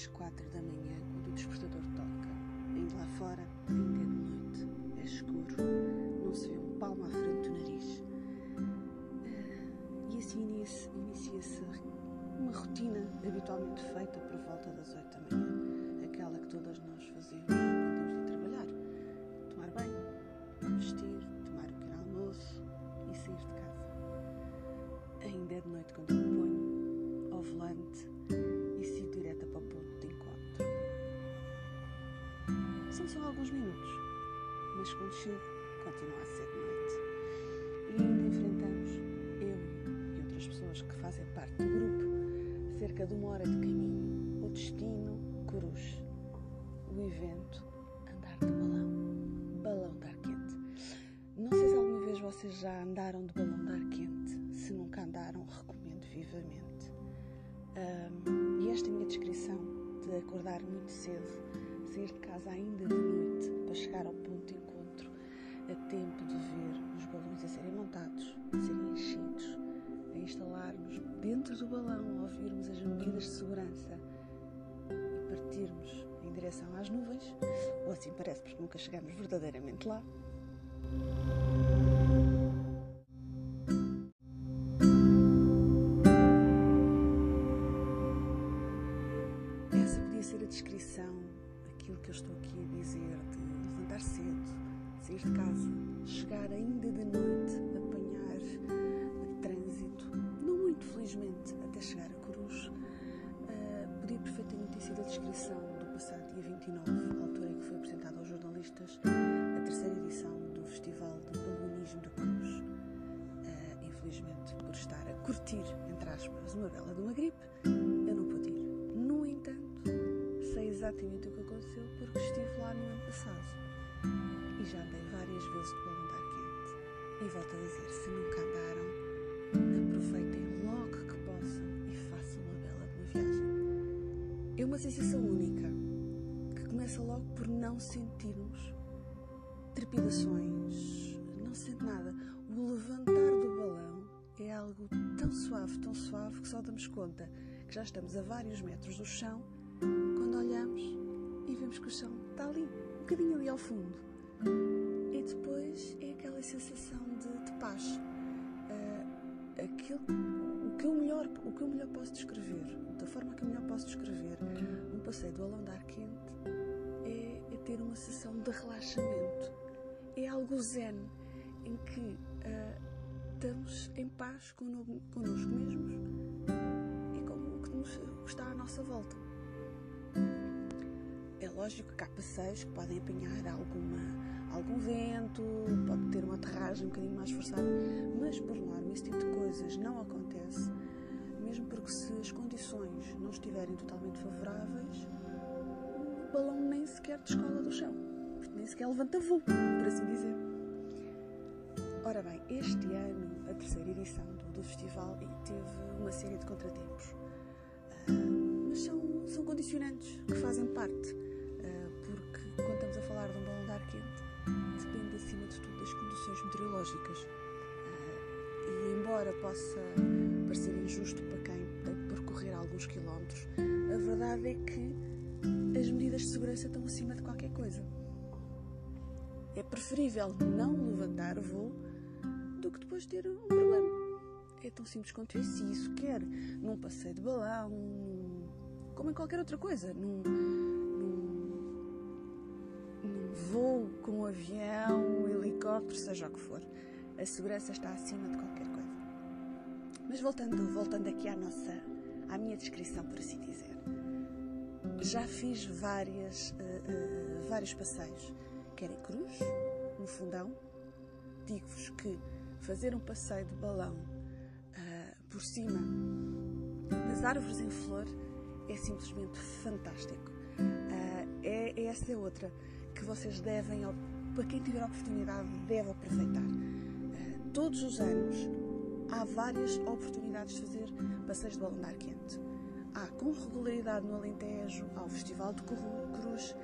as quatro da manhã quando o despertador toca. Ainda lá fora, alguns minutos, mas quando chego, continua a ser de noite. E ainda enfrentamos, eu e outras pessoas que fazem parte do grupo, cerca de uma hora de caminho. O destino, Cruz. O evento, andar de balão. Balão de ar quente. Não sei se alguma vez vocês já andaram de balão de ar quente. Se nunca andaram, recomendo vivamente. Um, e esta é a minha descrição de acordar muito cedo, sair de casa ainda de para chegar ao ponto de encontro a tempo de ver os balões a serem montados, a serem enchidos, a instalar-nos dentro do balão, a ouvirmos as medidas de segurança e partirmos em direção às nuvens, ou assim parece porque nunca chegamos verdadeiramente lá. Essa podia ser a descrição, aquilo que eu estou aqui a dizer, de levantar cedo, sair de casa, chegar ainda de noite, apanhar trânsito, não muito felizmente, até chegar a Cruz. Uh, podia perfeitamente ter sido a descrição do passado dia 29, a altura em que foi apresentada aos jornalistas a terceira edição do Festival de Balonismo de Cruz. Uh, infelizmente, por estar a curtir, entre aspas, uma bela de uma gripe, exatamente o que aconteceu porque estive lá no ano passado e já andei várias vezes de balão de ar quente. E volto a dizer: se nunca andaram, aproveitem logo que possam e façam uma bela uma viagem. É uma sensação única que começa logo por não sentirmos trepidações, não se sente nada. O levantar do balão é algo tão suave, tão suave que só damos conta que já estamos a vários metros do chão e vemos que o chão está ali, um bocadinho ali ao fundo. E depois é aquela sensação de, de paz. Uh, aquilo, o, que eu melhor, o que eu melhor posso descrever, da forma que eu melhor posso descrever um passeio do balão de ar quente é, é ter uma sessão de relaxamento. É algo zen, em que uh, estamos em paz connosco mesmos e com o que, nos, o que está à nossa volta. Lógico que há passeios que podem apanhar alguma, algum vento, pode ter uma aterragem um bocadinho mais forçada, mas por norma esse tipo de coisas não acontece, mesmo porque se as condições não estiverem totalmente favoráveis, o balão nem sequer descola do chão, nem sequer levanta voo, por assim dizer. Ora bem, este ano, a terceira edição do, do festival teve uma série de contratempos. Uh, mas são, são condicionantes que fazem parte, condições meteorológicas. Uh, e embora possa parecer injusto para quem tem que percorrer alguns quilómetros, a verdade é que as medidas de segurança estão acima de qualquer coisa. É preferível não levantar voo do que depois ter um problema. É tão simples quanto isso. E isso quer num passeio de balão, como em qualquer outra coisa, num, num voo com um avião, um helicóptero, seja o que for. A segurança está acima de qualquer coisa. Mas voltando, voltando aqui à nossa, à minha descrição, por assim dizer. Já fiz várias, uh, uh, vários passeios, quer em cruz, no fundão. Digo-vos que fazer um passeio de balão uh, por cima das árvores em flor é simplesmente fantástico. Uh, é, é essa outra que vocês devem, para quem tiver a oportunidade, deve aproveitar. Uh, todos os anos há várias oportunidades de fazer passeios de balão de ar quente. Há com regularidade no Alentejo, há o Festival de Cruz.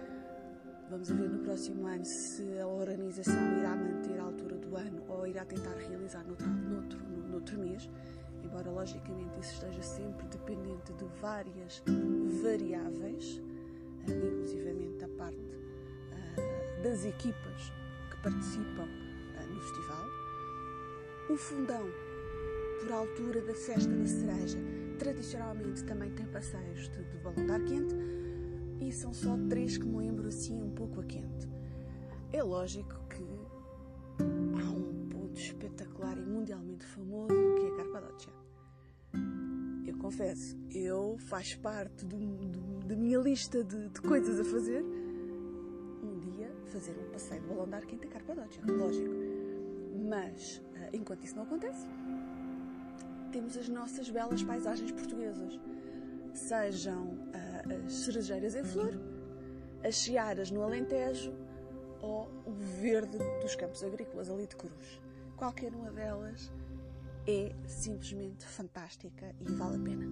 Vamos ver no próximo ano se a organização irá manter a altura do ano ou irá tentar realizar noutro, noutro, noutro mês. embora logicamente isso esteja sempre dependente de várias variáveis, uh, inclusivamente da parte das equipas que participam uh, no festival. O fundão, por altura da festa da cereja, tradicionalmente também tem passeios de, de balão de ar quente e são só três que me lembro assim um pouco a quente. É lógico que há um ponto espetacular e mundialmente famoso que é a Carpadoccia. Eu confesso, eu faz parte do, do, da minha lista de, de, coisas a fazer fazer um passeio de balão de ar quente a Carpadoccia, lógico. Mas, eh, enquanto isso não acontece, temos as nossas belas paisagens portuguesas. Sejam uh, as cerejeiras em flor, as searas no Alentejo ou o verde dos campos agrícolas ali de Cruz. Qualquer uma delas é simplesmente fantástica e vale a pena.